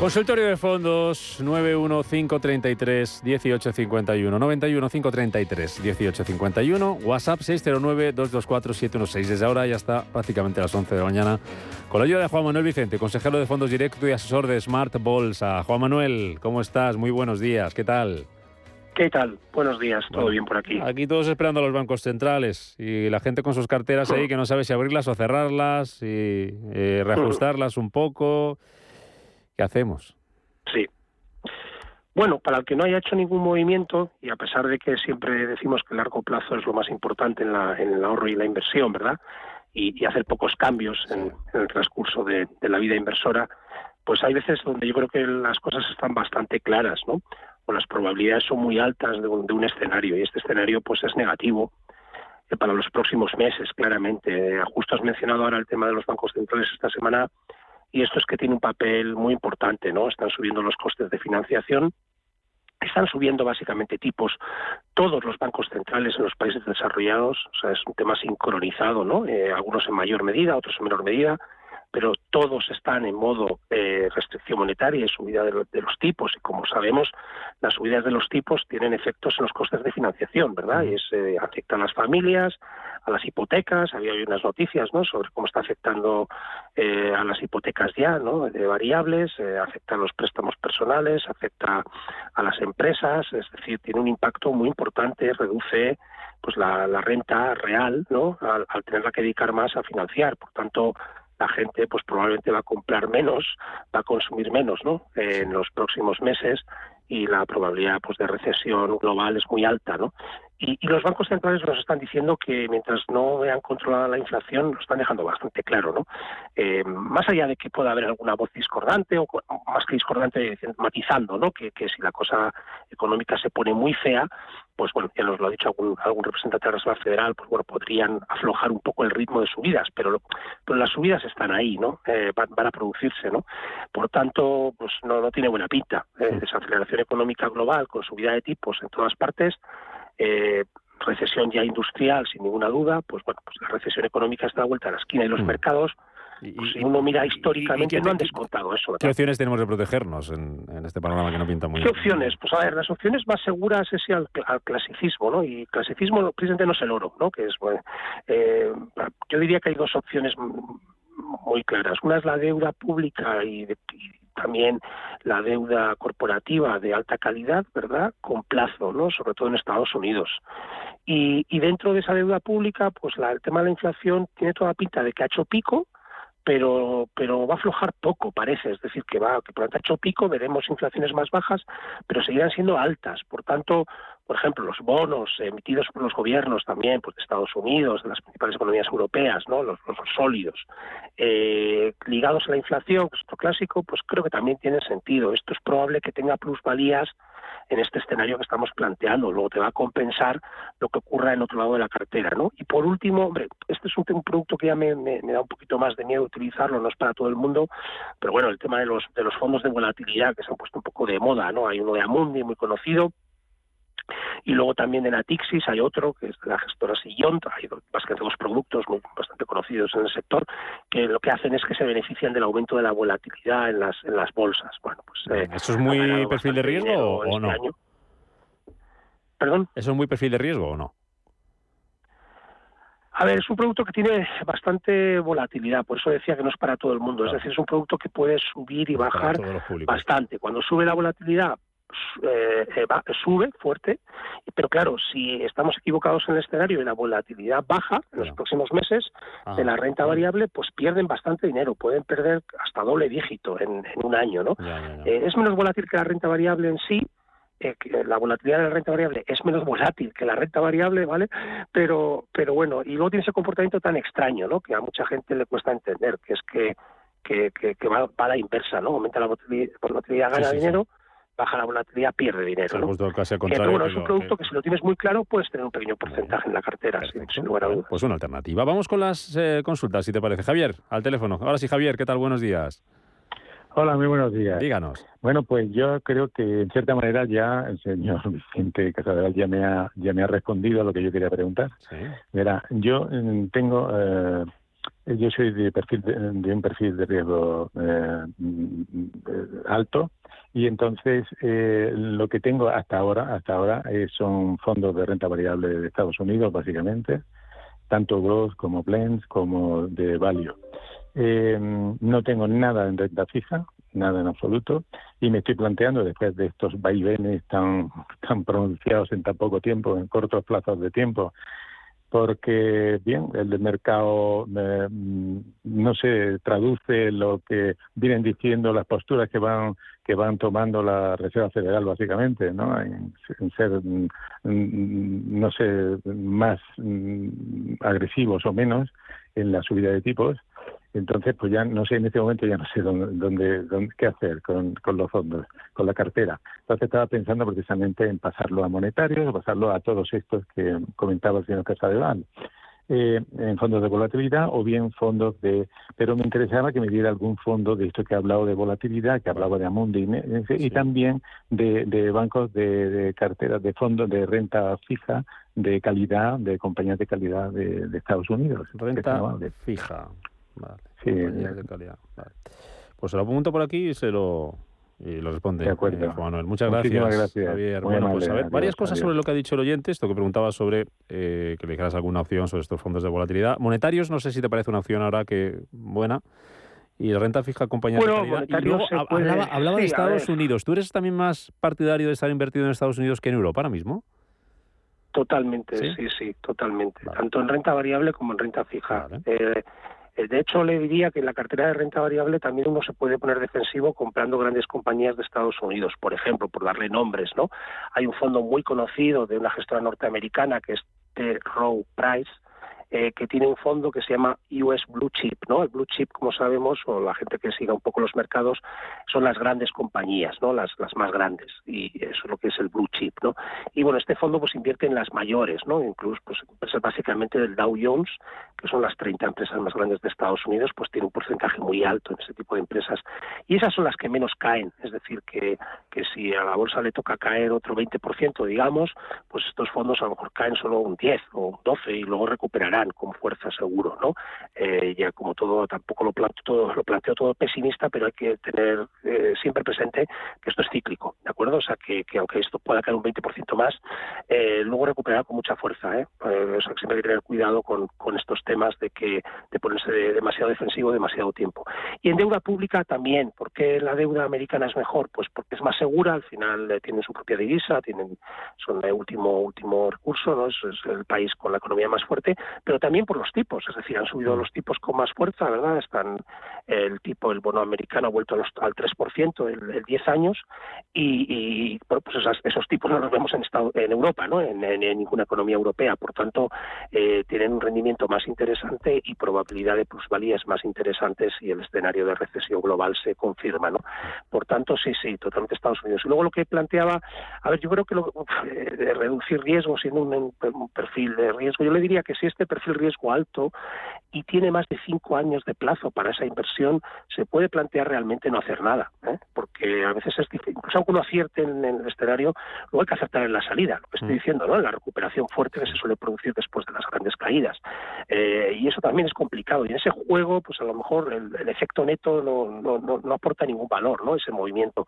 Consultorio de fondos 91533 1851 91533 1851 WhatsApp 609 224 716 Desde ahora ya está prácticamente a las 11 de la mañana con la ayuda de Juan Manuel Vicente, consejero de fondos directo y asesor de Smart Bolsa. Juan Manuel, ¿cómo estás? Muy buenos días, ¿qué tal? ¿Qué tal? Buenos días, todo bien por aquí. Aquí todos esperando a los bancos centrales y la gente con sus carteras ahí que no sabe si abrirlas o cerrarlas y eh, reajustarlas un poco. ¿Qué hacemos? Sí. Bueno, para el que no haya hecho ningún movimiento, y a pesar de que siempre decimos que el largo plazo es lo más importante en, la- en el ahorro y la inversión, ¿verdad? Y, y hacer pocos cambios en, en el transcurso de, de la vida inversora, pues hay veces donde yo creo que las cosas están bastante claras, ¿no? O las probabilidades son muy altas de un, de un escenario, y este escenario pues es negativo eh, para los próximos meses, claramente. Eh, Justo has mencionado ahora el tema de los bancos centrales esta semana, y esto es que tiene un papel muy importante, ¿no? Están subiendo los costes de financiación, están subiendo básicamente tipos todos los bancos centrales en los países desarrollados, o sea, es un tema sincronizado, ¿no? Eh, algunos en mayor medida, otros en menor medida, pero todos están en modo eh, restricción monetaria y subida de, los tipos. Y como sabemos, las subidas de los tipos tienen efectos en los costes de financiación, ¿verdad? Y se afectan a las familias, a las hipotecas. Había hoy unas noticias, ¿no? Sobre cómo está afectando eh, a las hipotecas ya, ¿no? De variables, eh, afecta a los préstamos personales, afecta a las empresas, es decir, tiene un impacto muy importante, reduce pues la, renta real, ¿no? Al, al tenerla que dedicar más a financiar. Por tanto, la gente pues probablemente va a comprar menos, va a consumir menos ¿no? en los próximos meses y la probabilidad pues de recesión global es muy alta, ¿no? Y, los bancos centrales nos están diciendo que mientras no vean controlada la inflación, lo están dejando bastante claro, ¿no? Eh, más allá de que pueda haber alguna voz discordante o más que discordante, matizando, ¿no? Que, que si la cosa económica se pone muy fea, pues bueno, ya nos lo ha dicho algún, algún representante de la Reserva Federal, pues bueno, podrían aflojar un poco el ritmo de subidas, pero, pero las subidas están ahí, ¿no? Eh, van, a producirse, ¿no? Por tanto, pues no, no tiene buena pinta. Eh, desaceleración económica global con subida de tipos en todas partes, eh, recesión ya industrial, sin ninguna duda, pues bueno, pues la recesión económica está a vuelta a la esquina y los mm. mercados pues si uno mira históricamente, no han descontado eso. ¿Qué opciones tenemos de protegernos en, este panorama que no pinta muy bien? ¿Qué opciones? Pues a ver, las opciones más seguras es al, al clasicismo, ¿no? Y clasicismo precisamente no es el oro, ¿no? Que es, bueno, eh, yo diría que hay dos opciones muy claras. Una es la deuda pública y, también la deuda corporativa de alta calidad, ¿verdad? Con plazo, ¿no? Sobre todo en Estados Unidos. Y, y dentro de esa deuda pública, pues la, el tema de la inflación tiene toda pinta de que ha hecho pico, pero pero va a aflojar poco parece es decir que va que por el hecho pico veremos inflaciones más bajas pero seguirán siendo altas por tanto por ejemplo los bonos emitidos por los gobiernos también pues de Estados Unidos de las principales economías europeas no los, los sólidos eh, ligados a la inflación que es otro clásico pues creo que también tiene sentido esto es probable que tenga plusvalías en este escenario que estamos planteando. Luego te va a compensar lo que ocurra en otro lado de la cartera, ¿no? Y por último, hombre, este es un, producto que ya me, da un poquito más de miedo utilizarlo, no es para todo el mundo, pero bueno, el tema de los, de los fondos de volatilidad que se han puesto un poco de moda, ¿no? Hay uno de Amundi muy conocido, y luego también de Natixis hay otro, que es la gestora Sillon, hay bastante dos productos muy, bastante conocidos en el sector, que lo que hacen es que se benefician del aumento de la volatilidad en las, en las bolsas. Bueno, pues, eh, ¿Eso es muy perfil de riesgo o, este no? ¿Perdón? ¿Eso es muy perfil de riesgo o no? A ver, es un producto que tiene bastante volatilidad, por eso decía que no es para todo el mundo. Es decir, es un producto que puede subir y bajar bastante. Cuando sube la volatilidad, eh, eh, sube fuerte, pero claro, si estamos equivocados en el escenario y la volatilidad baja en los próximos meses de la renta variable, pues pierden bastante dinero, pueden perder hasta doble dígito en, un año, ¿no? Eh, es menos volátil que la renta variable en sí, la volatilidad de la renta variable es menos volátil que la renta variable, ¿vale? Pero, pero bueno, y luego tiene ese comportamiento tan extraño, ¿no? Que a mucha gente le cuesta entender, que es que, que, que, va, a la inversa, ¿no? Aumenta la volatilidad, gana dinero, baja la volatilidad, pierde dinero. ¿no? bueno, es un producto que, si lo tienes muy claro puedes tener un pequeño porcentaje en la cartera, sin, lugar a dudas. Pues una alternativa. Vamos con las eh, consultas, si te parece. Javier, al teléfono. Ahora sí, Javier, ¿qué tal? Buenos días. Hola, muy buenos días. Díganos. Bueno, pues yo creo que en cierta manera ya el señor Vicente Casadeval ya me ha ya me ha respondido a lo que yo quería preguntar. Sí. Mira, yo mm, tengo eh, yo soy de perfil de, un perfil de riesgo eh, mm, alto y entonces eh, lo que tengo hasta ahora hasta ahora eh, son fondos de renta variable de Estados Unidos básicamente tanto growth como blends como de value. Eh, no tengo nada en renta fija nada en absoluto y me estoy planteando después de estos vaivenes tan tan pronunciados en tan poco tiempo en cortos plazos de tiempo porque bien el mercado mm, no se traduce lo que vienen diciendo las posturas que van que van tomando la Reserva Federal básicamente no en, ser mm, mm, no sé más agresivos o menos en la subida de tipos entonces, pues ya no sé, en este momento ya no sé dónde, dónde, qué hacer con, con, los fondos, con la cartera. Entonces estaba pensando precisamente en pasarlo a monetarios, pasarlo a todos estos que comentaba el señor Casadeval. Eh, en fondos de volatilidad o bien fondos de... Pero me interesaba que me diera algún fondo de esto que ha hablado de volatilidad, que hablaba de Amundi y, también de, de bancos de, de, carteras de fondos de renta fija de calidad, de compañías de calidad de, Estados Unidos. Renta fija. Vale. Sí, compañías de calidad. Vale. Pues se lo apunto por aquí y se lo y lo responde De acuerdo. eh, Juan Manuel. Muchas gracias, gracias. Javier. Muy bueno, pues a ver, Adiós, varias cosas adiós. sobre lo que ha dicho el oyente, esto que preguntaba sobre eh, que le dijeras alguna opción sobre estos fondos de volatilidad. Monetarios, no sé si te parece una opción ahora que buena. Y renta fija compañías Bueno, de calidad. Y monetarios luego se hab- puede- hablaba, hablaba de sí, Estados. Unidos. ¿Tú eres también más partidario de estar invertido en Estados Unidos que en Europa ahora mismo? Totalmente, ¿Sí? sí, sí, totalmente. Tanto en renta variable como en renta fija. Eh, eh, de hecho, le diría que en la cartera de renta variable también uno se puede poner defensivo comprando grandes compañías de Estados Unidos, por ejemplo, por darle nombres, ¿no? Hay un fondo muy conocido de una gestora norteamericana que es T. Rowe Price, eh, que tiene un fondo que se llama US Blue Chip, ¿no? El Blue Chip, como sabemos, o la gente que siga un poco los mercados, son las grandes compañías, ¿no? Las, las más grandes, y eso es lo que es el Blue Chip, ¿no? Y bueno, este fondo pues invierte en las mayores, ¿no? Incluso pues empresas básicamente del Dow Jones, que son las 30 empresas más grandes de Estados Unidos, pues tiene un porcentaje muy alto en ese tipo de empresas. Y esas son las que menos caen, es decir, que, que si a la bolsa le toca caer otro 20%, digamos, pues estos fondos a lo mejor caen solo un 10 o un 12 y luego recuperarán con fuerza seguro, ¿no? Eh, ya como todo, tampoco lo planteo todo, lo planteo todo pesimista, pero hay que tener eh, siempre presente que esto es cíclico, ¿de acuerdo? O sea, que, que aunque esto pueda caer un 20% más, eh, luego recuperará con mucha fuerza, ¿eh? O sea, que siempre hay que tener cuidado con, estos temas de que de ponerse de- demasiado defensivo demasiado tiempo. Y en deuda pública también, ¿por qué la deuda americana es mejor? Pues porque es más segura, al final tienen su propia divisa, tienen son el último último recurso, ¿no? Es, es el país con la economía más fuerte, pero también por los tipos, es decir, han subido los tipos con más fuerza, ¿verdad? Están el tipo, el bono americano ha vuelto a los- al 3% en, en 10 años y, y, bueno, pues esas- esos tipos no los vemos en, Estado- en Europa, ¿no? En, en- en ninguna economía europea, por tanto, eh, tienen un rendimiento más interesante y probabilidad de plusvalías más interesantes y el escenario de recesión global se confirma, ¿no? Por tanto, sí, sí, totalmente Estados Unidos. Y luego lo que planteaba, a ver, yo creo que lo, uf, eh, de reducir riesgo siendo un, un perfil de riesgo, yo le diría que si este perfil riesgo alto y tiene más de cinco años de plazo para esa inversión, se puede plantear realmente no hacer nada, ¿eh? porque a veces es difícil, incluso aunque uno acierte en, en el escenario, luego hay que acertar en la salida, lo que estoy diciendo, ¿no? En la recuperación fuerte que se suele producir después de las grandes caídas. Eh, y eso también es complicado. Y en ese juego, pues a lo mejor el, el efecto neto no, no, no, no aporta ningún valor, ¿no? Ese movimiento.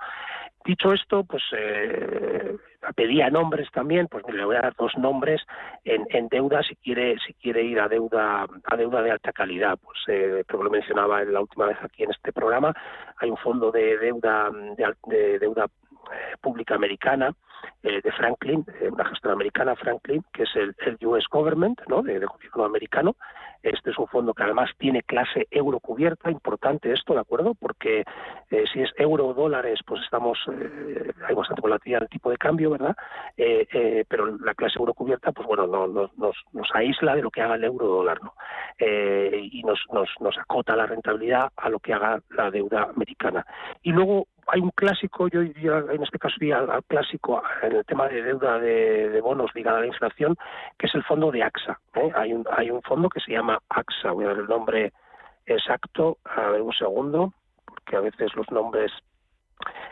Dicho esto, pues eh, pedía nombres también, pues le voy a dar dos nombres en, en deuda si quiere si quiere ir a deuda a deuda de alta calidad. Pues eh, creo que lo mencionaba en la última vez aquí en este programa. Hay un fondo de deuda de, de deuda pública americana eh, de Franklin, eh, una gestora americana, Franklin, que es el, US Government, ¿no? de, gobierno americano. Este es un fondo que además tiene clase euro cubierta, importante esto, ¿de acuerdo? Porque eh, si es euro o dólares, pues estamos, eh, hay bastante volatilidad del tipo de cambio, ¿verdad? Eh, eh, pero la clase euro cubierta, pues bueno, no, no- nos, nos aísla de lo que haga el euro dólar, ¿no? Eh, y nos, nos, nos acota la rentabilidad a lo que haga la deuda americana. Y luego hay un clásico, yo en este caso diría al, clásico en el tema de deuda de, bonos ligada a la inflación, que es el fondo de AXA. ¿eh? Hay, un, hay un fondo que se llama AXA, voy a dar el nombre exacto, a ver un segundo, porque a veces los nombres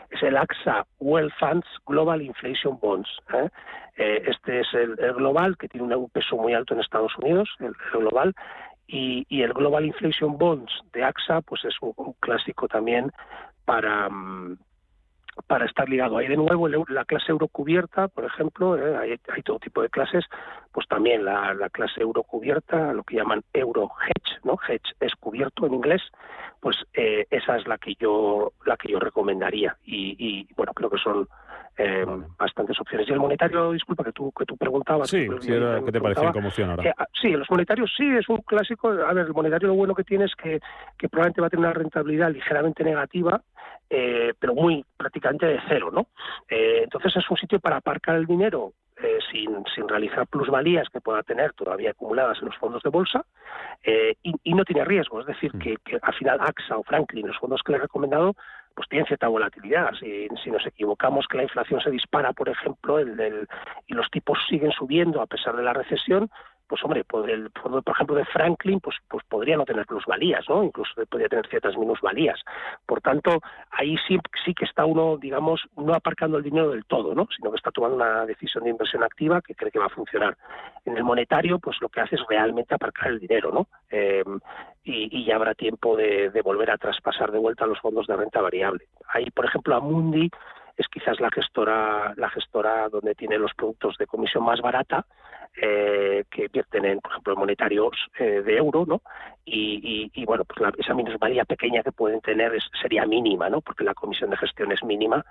es el AXA Well Funds Global Inflation Bonds. ¿eh? Eh, este es el, global, que tiene un peso muy alto en Estados Unidos, el global, y, y el Global Inflation Bonds de AXA, pues es un, clásico también para, mm, para estar ligado. Ahí de nuevo la clase euro cubierta, por ejemplo, eh, hay, todo tipo de clases, pues también la, la clase euro cubierta, lo que llaman euro hedge, ¿no? Hedge es cubierto en inglés, pues eh, esa es la que yo la que yo recomendaría y, y, bueno creo que son eh, bastantes opciones. Y el monetario, disculpa que tú que tú preguntabas. Sí, sí, era- me ¿qué te parecía preguntaba, como opción ahora? eh, sí, los monetarios sí, es un clásico. A ver, el monetario lo bueno que tiene es que, que probablemente va a tener una rentabilidad ligeramente negativa, eh, pero muy prácticamente de cero, ¿no? Eh, entonces es un sitio para aparcar el dinero eh, sin, sin realizar plusvalías que pueda tener todavía acumuladas en los fondos de bolsa eh, y, y no tiene riesgo. Es decir, que, que al final AXA o Franklin, los fondos que le he recomendado, pues tienen cierta volatilidad. Si, si nos equivocamos que la inflación se dispara, por ejemplo, el, el- y los tipos siguen subiendo a pesar de la recesión, pues hombre, pues el fondo, por ejemplo, de Franklin, pues, pues podría no tener plusvalías, ¿no? Incluso podría tener ciertas minusvalías. Por tanto, ahí sí, sí que está uno, digamos, no aparcando el dinero del todo, ¿no? Sino que está tomando una decisión de inversión activa que cree que va a funcionar. En el monetario, pues lo que hace es realmente aparcar el dinero, ¿no? Eh, y, ya habrá tiempo de, de volver a traspasar de vuelta los fondos de renta variable. Ahí, por ejemplo, Amundi es quizás la gestora, la gestora donde tiene los productos de comisión más barata, eh, que vierten en, por ejemplo, monetarios eh, de euro, ¿no? Y, bueno, pues la, esa minusvalía pequeña que pueden tener sería mínima, ¿no? Porque la comisión de gestión es mínima.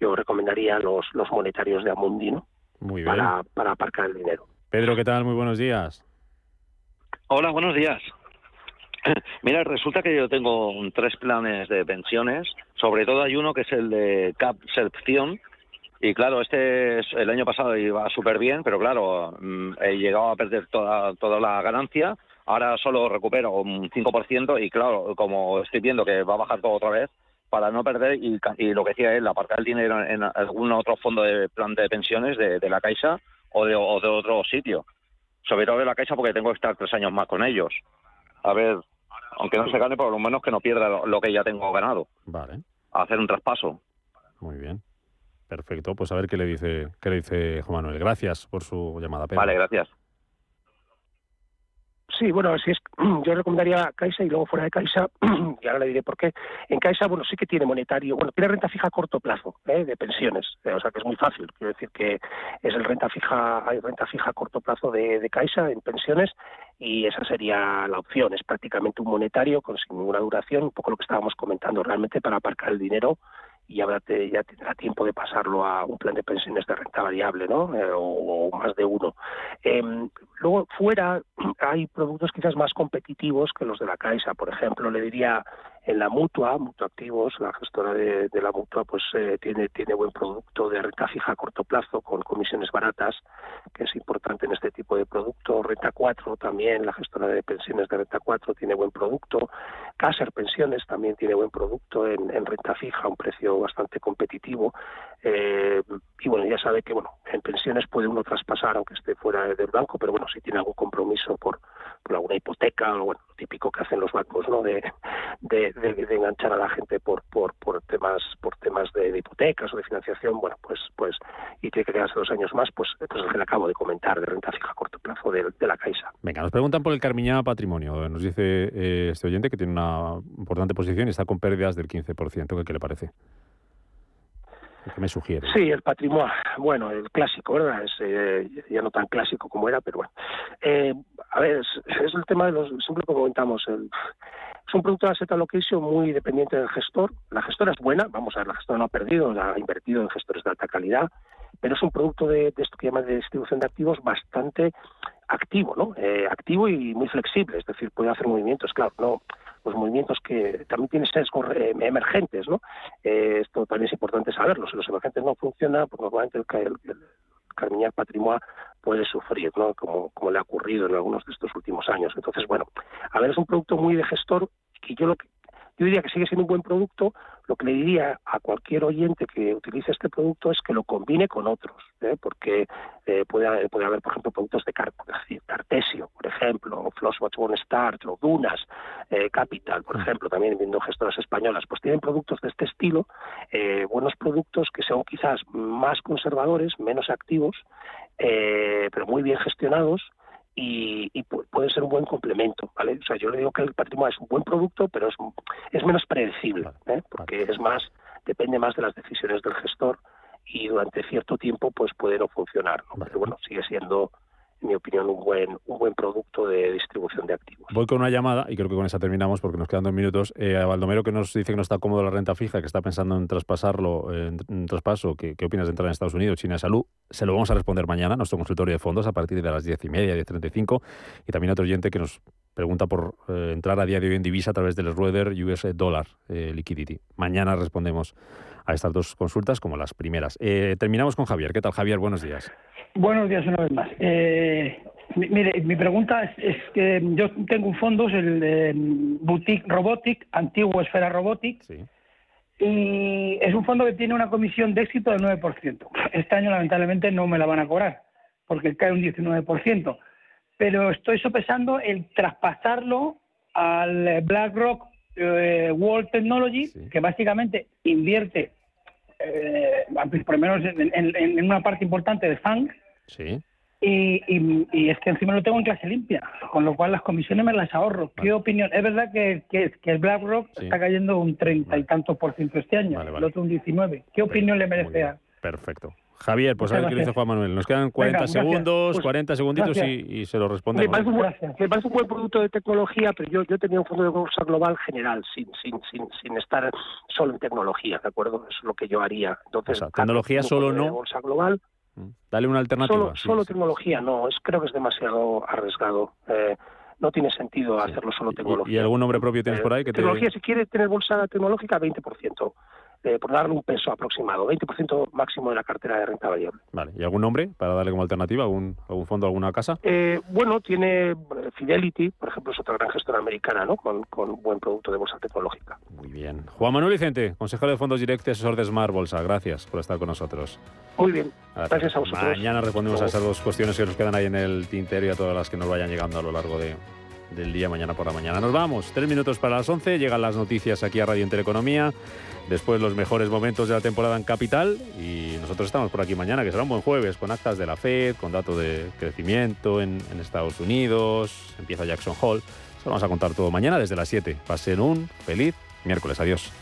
Yo recomendaría los, los monetarios de Amundi, ¿no? Muy bien. Para, para aparcar el dinero. Pedro, ¿qué tal? Muy buenos días. Hola, buenos días. (laughs) Mira, resulta que yo tengo tres planes de pensiones, sobre todo hay uno que es el de Cap Selección, y claro, este es, el año pasado iba súper bien, pero claro, mm, he llegado a perder toda, toda la ganancia, ahora solo recupero un 5% y claro, como estoy viendo que va a bajar todo otra vez, para no perder y, lo que decía él, aparcar el dinero en algún otro fondo de plan de pensiones de, la Caixa o de, o de otro sitio. Sobre todo de la Caixa porque tengo que estar tres años más con ellos. A ver, aunque no se gane, por lo menos que no pierda lo, que ya tengo ganado. Vale. A hacer un traspaso. Muy bien. Perfecto, pues a ver qué le dice, qué le dice Juan Manuel. Gracias por su llamada. Pedro. Vale, gracias. Sí, bueno, si es, (clears throat) yo recomendaría Caixa y luego fuera de Caixa, (clears throat) y ahora le diré por qué. En Caixa, bueno, sí que tiene monetario, bueno, tiene renta fija a corto plazo, ¿eh? de pensiones, eh, o sea que es muy fácil. Quiero decir que es el renta fija, hay renta fija a corto plazo de, de Caixa en pensiones y esa sería la opción. Es prácticamente un monetario con sin ninguna duración, un poco lo que estábamos comentando realmente para aparcar el dinero y ya, ya tendrá tiempo de pasarlo a un plan de pensiones de renta variable, ¿no? Eh, o, más de uno. Em, luego, fuera (clears throat) hay productos quizás más competitivos que los de la Caixa. Por ejemplo, le diría en la mutua, Mutua Activos, la gestora de, la mutua, pues eh, tiene, tiene buen producto de renta fija a corto plazo con comisiones baratas, que es importante en este tipo de producto. Renta 4 también, la gestora de pensiones de renta 4 tiene buen producto. Caser Pensiones también tiene buen producto en, renta fija, un precio bastante competitivo. Eh, y bueno, ya sabe que bueno, en pensiones puede uno traspasar aunque esté fuera del banco, pero bueno, si tiene algún compromiso por, por alguna hipoteca o bueno, típico que hacen los bancos, ¿no? de, enganchar a la gente por, por, por temas por temas de, hipotecas o de financiación, bueno, pues pues y tiene que quedarse dos años más, pues, pues el que le acabo de comentar, de renta fija a corto plazo de, la Caixa. Venga, nos preguntan por el Carmiñá Patrimonio. Nos dice eh, este oyente que tiene una importante posición y está con pérdidas del 15%. ¿Qué, le parece? ¿Qué me sugiere? Sí, el patrimonio, bueno, el clásico, ¿verdad? Es eh, ya no tan clásico como era, pero bueno. Eh, a ver, es, el tema de los, siempre comentamos, el, es un producto de asset allocation muy dependiente del gestor. La gestora es buena, vamos a ver, la gestora no ha perdido, ha invertido en gestores de alta calidad, pero es un producto de, esto que llaman de distribución de activos bastante activo, ¿no? Eh, activo y muy flexible, es decir, puede hacer movimientos, claro, no los movimientos que también tienen sesgos eh, emergentes, ¿no? Eh, esto también es importante saberlo. Si los emergentes no funcionan, pues normalmente el, el, el Carmiñar Patrimonio puede sufrir, ¿no? Como, como le ha ocurrido en algunos de estos últimos años. Entonces, bueno, a ver, es un producto muy de gestor que yo lo que yo diría que sigue siendo un buen producto. Lo que le diría a cualquier oyente que utilice este producto es que lo combine con otros, ¿eh? porque eh, puede, puede haber, por ejemplo, productos de Cartesio, por ejemplo, o Flosswatch One Start, o Dunas, eh, Capital, por mm. ejemplo, también viendo gestoras españolas, pues tienen productos de este estilo, buenos productos que son quizás más conservadores, menos activos, pero muy bien gestionados y, puede ser un buen complemento, ¿vale? O sea, yo le digo que el patrimonio es un buen producto, pero es, es menos predecible, ¿eh? porque es más, depende más de las decisiones del gestor y durante cierto tiempo pues puede no funcionar, pero bueno, sigue siendo mi opinión, un buen, un buen producto de distribución de activos. Voy con una llamada y creo que con esa terminamos porque nos quedan dos minutos. Eh, a Baldomero que nos dice que no está cómodo la renta fija, que está pensando en traspasarlo, traspaso. ¿Qué, ¿Qué, opinas de entrar en Estados Unidos, China Salud? Se lo vamos a responder mañana, nuestro consultorio de fondos, a partir de las diez y media, diez treinta y cinco. Y también otro oyente que nos pregunta por eh, entrar a día de hoy en divisa a través del Rueder US Dollar eh, Liquidity. Mañana respondemos a estas dos consultas como las primeras. terminamos con Javier. ¿Qué tal, Javier? Buenos días. Buenos días una vez más. Eh, mire, mi pregunta es, que yo tengo un fondo, es el de Boutique Robotic, antiguo Esfera Robotic, y es un fondo que tiene una comisión de éxito del 9%. Este año lamentablemente no me la van a cobrar, porque cae un 19%. pero estoy sopesando el traspasarlo al BlackRock eh, World Technology, que básicamente invierte, eh, por lo menos en, una parte importante de FANG. Sí. Y, y, es que encima lo tengo en clase limpia, con lo cual las comisiones me las ahorro. ¿Qué opinión? Es verdad que, que, el BlackRock está cayendo un treinta y tantos por ciento este año, el otro un 19. ¿Qué opinión le merece? Perfecto. Javier, pues a ver qué dice Juan Manuel. Nos quedan 40 segundos, 40 pues, segunditos y, se lo responde. Me parece, un buen, me parece, un buen, producto de tecnología, pero yo, yo tenía un fondo de bolsa global general, sin, sin, sin, sin estar solo en tecnología, ¿de acuerdo? Eso es lo que yo haría. Entonces, tecnología solo no. bolsa global. Mm. Dale una alternativa. Solo, solo tecnología, no, es, creo que es demasiado arriesgado. Eh, no tiene sentido hacerlo solo tecnología. ¿Y, algún nombre propio tienes eh, por ahí? Que tecnología, si quieres tener bolsa tecnológica, 20%. Eh, por darle un peso aproximado, 20% máximo de la cartera de renta variable. Vale, ¿y algún nombre para darle como alternativa? ¿Algún, algún fondo, alguna casa? Eh, bueno, tiene Fidelity, por ejemplo, es otra gran gestora americana, ¿no? Con, con buen producto de bolsa tecnológica. Muy bien. Juan Manuel Vicente, consejero de fondos directos y asesor de Smart Bolsa. Gracias por estar con nosotros. Muy bien. Gracias, a vosotros. Mañana respondemos a esas dos cuestiones que nos quedan ahí en el tintero y a todas las que nos vayan llegando a lo largo de, del día mañana por la mañana. Nos vamos. Tres minutos para las once. Llegan las noticias aquí a Radio Intereconomía después los mejores momentos de la temporada en Capital y nosotros estamos por aquí mañana, que será un buen jueves, con actas de la Fed, con datos de crecimiento en, Estados Unidos, empieza Jackson Hall. Se vamos a contar todo mañana desde las 7. Pasen un feliz miércoles. Adiós.